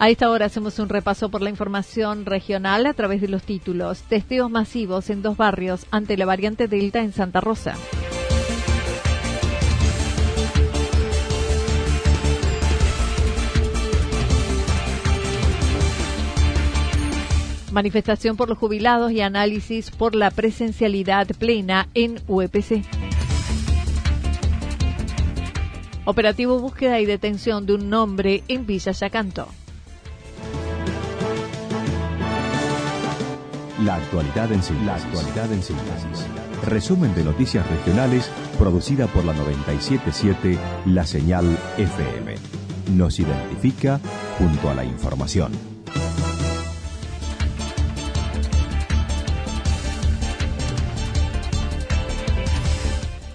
A esta hora hacemos un repaso por la información regional a través de los títulos. Testeos masivos en dos barrios ante la variante Delta en Santa Rosa. Manifestación por los jubilados y análisis por la presencialidad plena en UEPC. Operativo búsqueda y detención de un hombre en Villa Yacanto. La actualidad en síntesis. Resumen de noticias regionales producida por la 977 La Señal FM. Nos identifica junto a la información.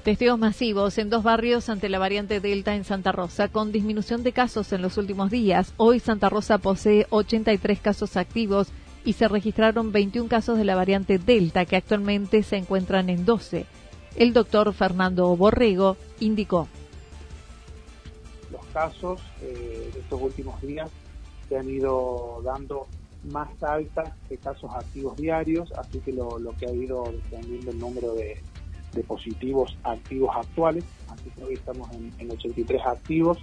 Testeos masivos en dos barrios ante la variante Delta en Santa Rosa, con disminución de casos en los últimos días. Hoy Santa Rosa posee 83 casos activos y se registraron 21 casos de la variante Delta que actualmente se encuentran en 12. El doctor Fernando Borrego indicó. Los casos eh, de estos últimos días se han ido dando más altas que casos activos diarios, así que lo, que ha ido descendiendo el número de, positivos activos actuales, así que hoy estamos en, en 83 activos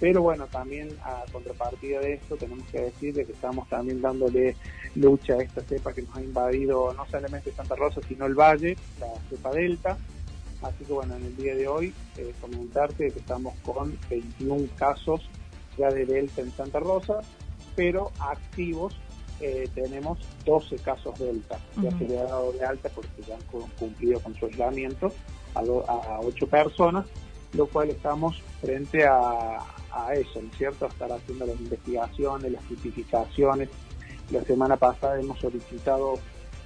pero bueno, también a contrapartida de esto tenemos que decir que estamos también dándole lucha a esta cepa que nos ha invadido no solamente Santa Rosa, sino el Valle, la cepa Delta. Así que bueno, en el día de hoy eh, comentarte que estamos con 21 casos ya de Delta en Santa Rosa, pero activos eh, tenemos 12 casos Delta. Ya se le ha dado de alta porque ya han cumplido con su aislamiento a, a 8 personas, lo cual estamos frente a, a eso, ¿no es cierto? Estar haciendo las investigaciones, las tipificaciones. La semana pasada hemos solicitado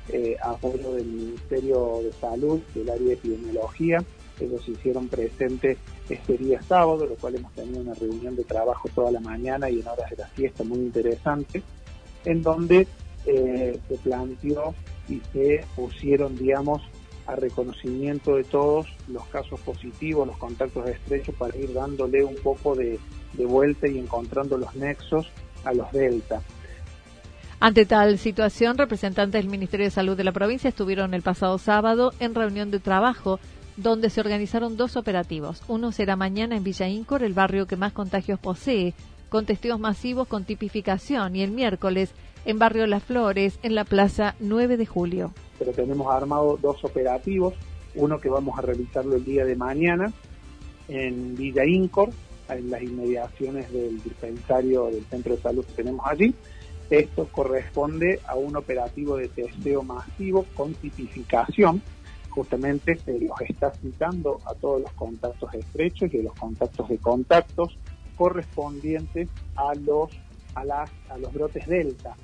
eh, apoyo del Ministerio de Salud, del área de epidemiología. Ellos se hicieron presentes este día sábado, lo cual hemos tenido una reunión de trabajo toda la mañana y en horas de la fiesta muy interesante, en donde eh, se planteó y se pusieron, digamos, a reconocimiento de todos los casos positivos, los contactos estrechos, para ir dándole un poco de, vuelta y encontrando los nexos a los delta. Ante tal situación, representantes del Ministerio de Salud de la provincia estuvieron el pasado sábado en reunión de trabajo donde se organizaron dos operativos. Uno será mañana en Villa Incor, el barrio que más contagios posee, con testigos masivos con tipificación, y el miércoles en Barrio Las Flores, en la Plaza 9 de Julio pero tenemos armado dos operativos, uno que vamos a realizarlo el día de mañana en Villa Incor, en las inmediaciones del dispensario del centro de salud que tenemos allí. Esto corresponde a un operativo de testeo masivo con tipificación. Justamente se los está citando a todos los contactos estrechos y a los contactos de contactos correspondientes a los, a las, a los brotes delta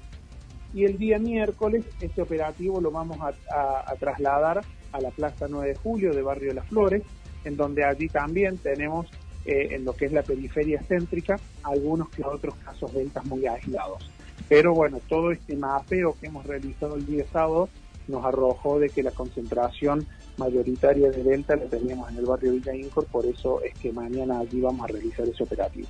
y el día miércoles este operativo lo vamos a, trasladar a la Plaza 9 de Julio de Barrio Las Flores, en donde allí también tenemos eh, en lo que es la periferia céntrica algunos que otros casos de ventas muy aislados. Pero bueno, todo este mapeo que hemos realizado el día sábado nos arrojó de que la concentración mayoritaria de venta la teníamos en el barrio Villa Incor, por eso es que mañana allí vamos a realizar ese operativo.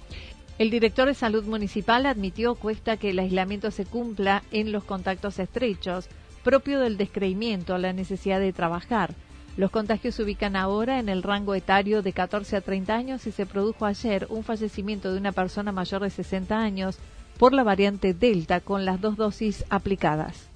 El director de Salud Municipal admitió cuesta que el aislamiento se cumpla en los contactos estrechos, propio del descreimiento a la necesidad de trabajar. Los contagios se ubican ahora en el rango etario de 14 a 30 años y se produjo ayer un fallecimiento de una persona mayor de 60 años por la variante Delta con las dos dosis aplicadas.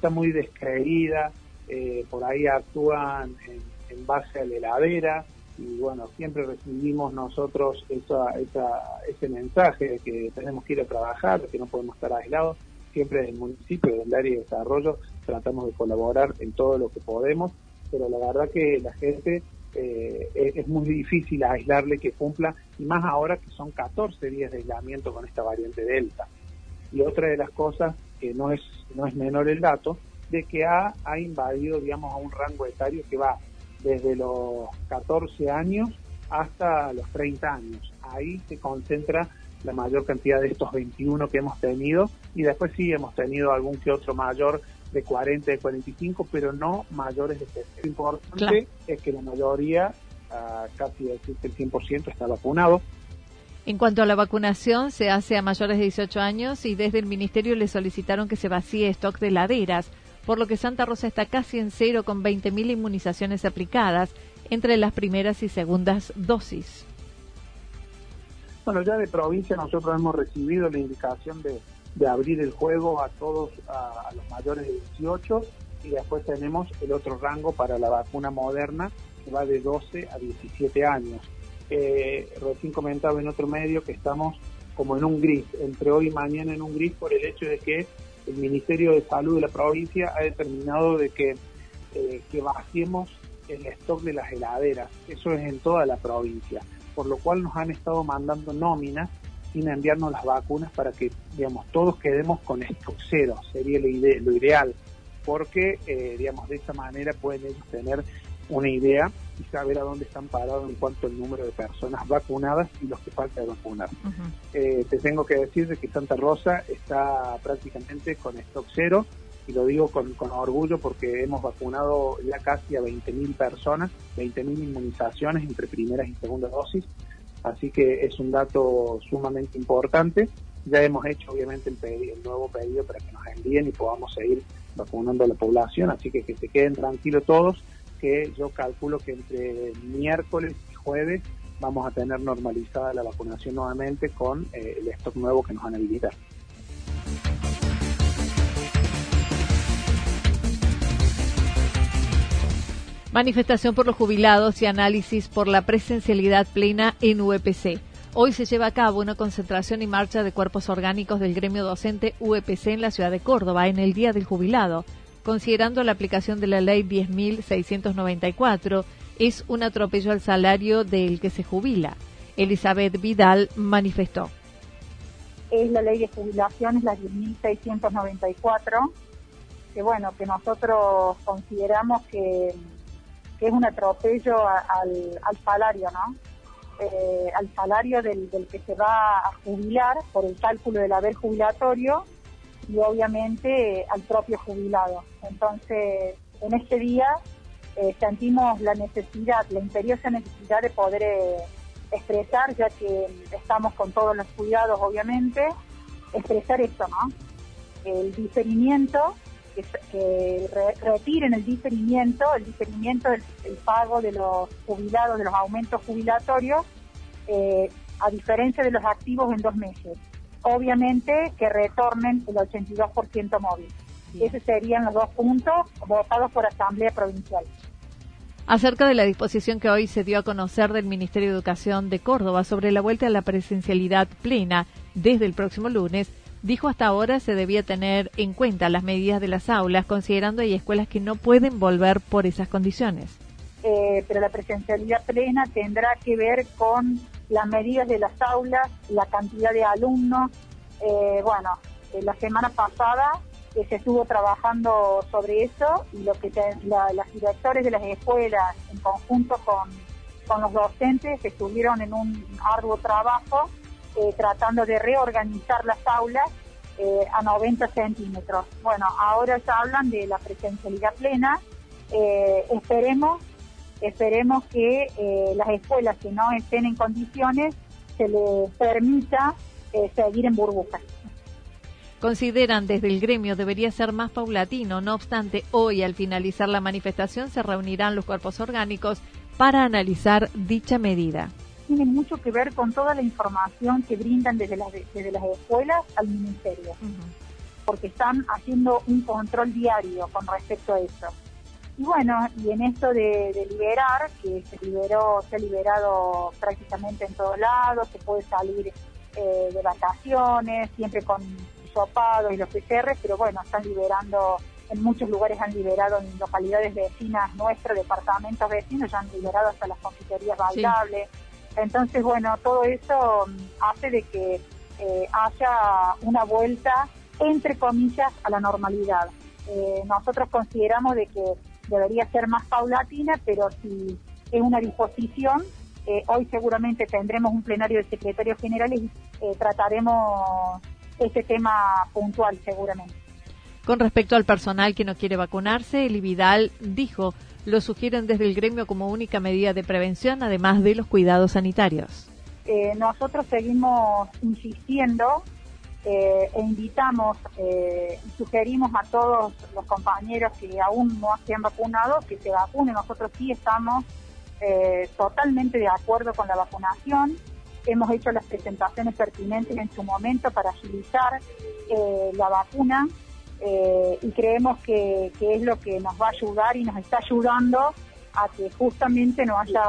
Está muy descreída, eh, por ahí actúan en, base a la heladera y bueno, siempre recibimos nosotros esa, ese mensaje de que tenemos que ir a trabajar, de que no podemos estar aislados. Siempre en el municipio, del área de desarrollo, tratamos de colaborar en todo lo que podemos, pero la verdad que la gente eh, es, muy difícil aislarle que cumpla, y más ahora que son 14 días de aislamiento con esta variante Delta. Y otra de las cosas que no es, no es menor el dato, de que ha, ha invadido, digamos, a un rango etario que va desde los 14 años hasta los 30 años. Ahí se concentra la mayor cantidad de estos 21 que hemos tenido y después sí hemos tenido algún que otro mayor de 40, de 45, pero no mayores de 60. Lo importante es que la mayoría, ah, casi decir el 100%, está vacunado. En cuanto a la vacunación, se hace a mayores de 18 años y desde el Ministerio le solicitaron que se vacíe stock de laderas, por lo que Santa Rosa está casi en cero con 20.000 inmunizaciones aplicadas entre las primeras y segundas dosis. Bueno, ya de provincia nosotros hemos recibido la indicación de, abrir el juego a todos, a, los mayores de 18 y después tenemos el otro rango para la vacuna moderna que va de 12 a 17 años eh, recién comentaba en otro medio que estamos como en un gris, entre hoy y mañana en un gris por el hecho de que el Ministerio de Salud de la provincia ha determinado de que, eh, el stock de las heladeras. Eso es en toda la provincia, por lo cual nos han estado mandando nóminas sin enviarnos las vacunas para que, digamos, todos quedemos con stock cero, sería lo, lo ideal, porque, eh, digamos, de esa manera pueden ellos tener una idea y saber a dónde están parados en cuanto al número de personas vacunadas y los que falta de vacunar. Eh, te tengo que decir de que Santa Rosa está prácticamente con stock cero y lo digo con, orgullo porque hemos vacunado ya casi a 20.000 personas, 20.000 inmunizaciones entre primeras y segundas dosis, así que es un dato sumamente importante. Ya hemos hecho obviamente el, el nuevo pedido para que nos envíen y podamos seguir vacunando a la población, así que que se queden tranquilos todos que yo calculo que entre miércoles y jueves vamos a tener normalizada la vacunación nuevamente con eh, el stock nuevo que nos van a habilitar. Manifestación por los jubilados y análisis por la presencialidad plena en UEPC. Hoy se lleva a cabo una concentración y marcha de cuerpos orgánicos del gremio docente UEPC en la ciudad de Córdoba en el Día del Jubilado considerando la aplicación de la ley 10.694, es un atropello al salario del que se jubila. Elizabeth Vidal manifestó. Es la ley de jubilación, es la 10.694, que bueno, que nosotros consideramos que, es un atropello al, salario, ¿no? Eh, al salario del, del que se va a jubilar por el cálculo del haber jubilatorio y obviamente al propio jubilado. Entonces, en este día eh, sentimos la necesidad, la imperiosa necesidad de poder eh, expresar, ya que estamos con todos los cuidados, obviamente, expresar esto, ¿no? El diferimiento, que, retiren el diferimiento, el diferimiento del pago de los jubilados, de los aumentos jubilatorios, eh, a diferencia de los activos en dos meses obviamente que retornen el 82% móvil. Esos serían los dos puntos votados por Asamblea Provincial. Acerca de la disposición que hoy se dio a conocer del Ministerio de Educación de Córdoba sobre la vuelta a la presencialidad plena desde el próximo lunes, dijo hasta ahora se debía tener en cuenta las medidas de las aulas, considerando hay escuelas que no pueden volver por esas condiciones. eh, pero la presencialidad plena tendrá que ver con las medidas de las aulas, la cantidad de alumnos. Eh, bueno, eh, la semana pasada se estuvo trabajando sobre eso y lo que las directores de las escuelas en conjunto con, con los docentes estuvieron en un arduo trabajo tratando de reorganizar las aulas a 90 centímetros. Bueno, ahora ya hablan de la presencialidad plena. esperemos esperemos que eh, las escuelas que no estén en condiciones se les permita eh, seguir en burbujas. Consideran desde el gremio debería ser más paulatino, no obstante, hoy al finalizar la manifestación se reunirán los cuerpos orgánicos para analizar dicha medida. Tiene mucho que ver con toda la información que brindan desde las, desde las escuelas al ministerio, porque están haciendo un control diario con respecto a eso. Y bueno, y en esto de, liberar, que se liberó, se ha liberado prácticamente en todos lados, se puede salir eh, de vacaciones, siempre con sopados y los PCR, pero bueno, están liberando, en muchos lugares han liberado en localidades vecinas nuestras, departamentos vecinos, ya han liberado hasta las confiterías bailables. Entonces, bueno, todo eso mm, hace de que eh, haya una vuelta, entre comillas, a la normalidad. Eh, nosotros consideramos de que debería ser más paulatina, pero si es una disposición, eh, hoy seguramente tendremos un plenario de secretarios generales y eh, trataremos este tema puntual seguramente. Con respecto al personal que no quiere vacunarse, el Vidal dijo, lo sugieren desde el gremio como única medida de prevención, además de los cuidados sanitarios. Eh, nosotros seguimos insistiendo eh, e invitamos eh, y sugerimos a todos los compañeros que aún no se han vacunado que se vacunen. Nosotros sí estamos eh, totalmente de acuerdo con la vacunación. Hemos hecho las presentaciones pertinentes en su momento para agilizar la vacuna y creemos que, que es lo que nos va a ayudar y nos está ayudando a que justamente no haya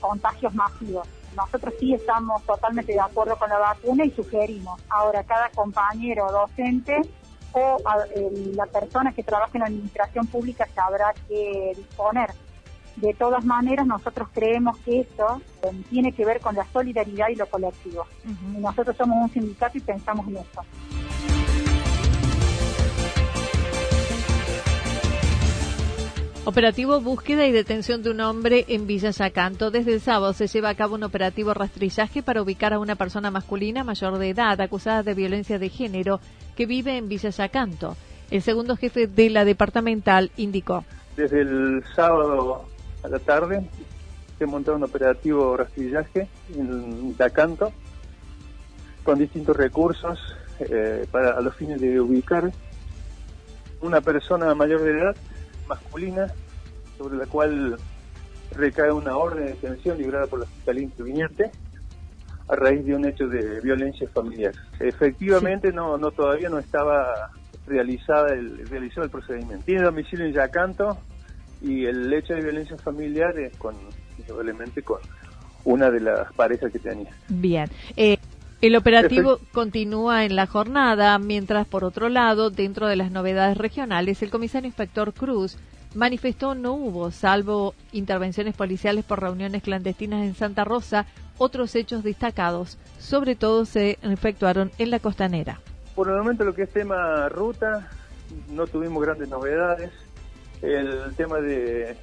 contagios masivos nosotros sí estamos totalmente de acuerdo con la vacuna y sugerimos. Ahora, cada compañero docente o la persona que trabaja en la administración pública sabrá que disponer. De todas maneras, nosotros creemos que esto eh, tiene que ver con la solidaridad y lo colectivo. Y nosotros somos un sindicato y pensamos en esto. Operativo búsqueda y detención de un hombre en Villa Yacanto. Desde el sábado se lleva a cabo un operativo rastrillaje para ubicar a una persona masculina mayor de edad acusada de violencia de género que vive en Villa Yacanto. El segundo jefe de la departamental indicó. Desde el sábado a la tarde se montó un operativo rastrillaje en Yacanto con distintos recursos eh, para a los fines de ubicar una persona mayor de edad masculina sobre la cual recae una orden de detención librada por la Fiscalía Interviniente a raíz de un hecho de violencia familiar. Efectivamente, no, no todavía no estaba realizada el, realizado el procedimiento. Tiene domicilio en Yacanto y el hecho de violencia familiar es con, probablemente con una de las parejas que tenía. Bien. Eh, el operativo continúa en la jornada, mientras por otro lado, dentro de las novedades regionales, el comisario inspector Cruz manifestó no hubo, salvo intervenciones policiales por reuniones clandestinas en Santa Rosa, otros hechos destacados, sobre todo se efectuaron en la costanera. Por el momento lo que es tema ruta, no tuvimos grandes novedades. El tema de,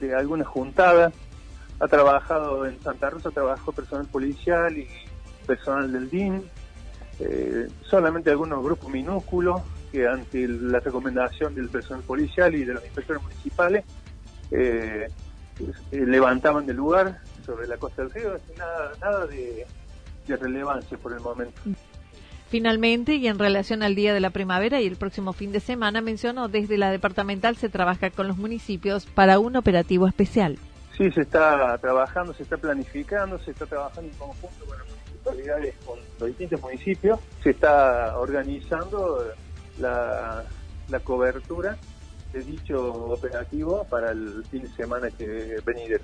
de alguna juntada, ha trabajado en Santa Rosa, trabajó personal policial y personal del DIN, eh, solamente algunos grupos minúsculos que ante la recomendación del personal policial y de los inspectores municipales eh, levantaban del lugar sobre la costa del río, nada, nada de, de relevancia por el momento. Finalmente, y en relación al Día de la Primavera y el próximo fin de semana, mencionó desde la departamental se trabaja con los municipios para un operativo especial. Sí, se está trabajando, se está planificando, se está trabajando en conjunto con con los distintos municipios, se está organizando la, cobertura de dicho operativo para el fin de semana que venidero.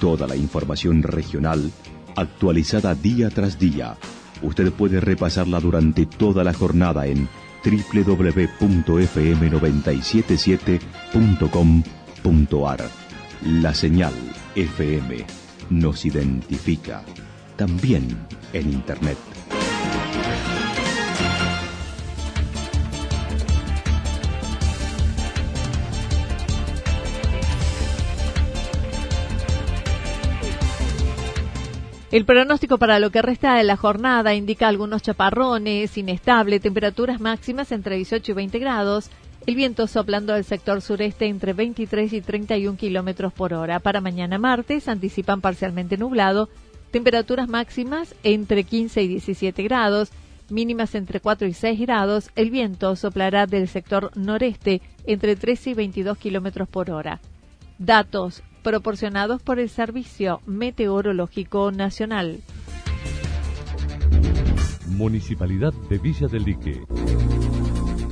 Toda la información regional actualizada día tras día. Usted puede repasarla durante toda la jornada en www.fm977.com.ar La señal FM nos identifica también en Internet. El pronóstico para lo que resta de la jornada indica algunos chaparrones, inestable, temperaturas máximas entre 18 y 20 grados, el viento soplando del sector sureste entre 23 y 31 kilómetros por hora. Para mañana martes anticipan parcialmente nublado, temperaturas máximas entre 15 y 17 grados, mínimas entre 4 y 6 grados. El viento soplará del sector noreste entre 13 y 22 kilómetros por hora. Datos proporcionados por el Servicio Meteorológico Nacional. Municipalidad de Villa del Lique.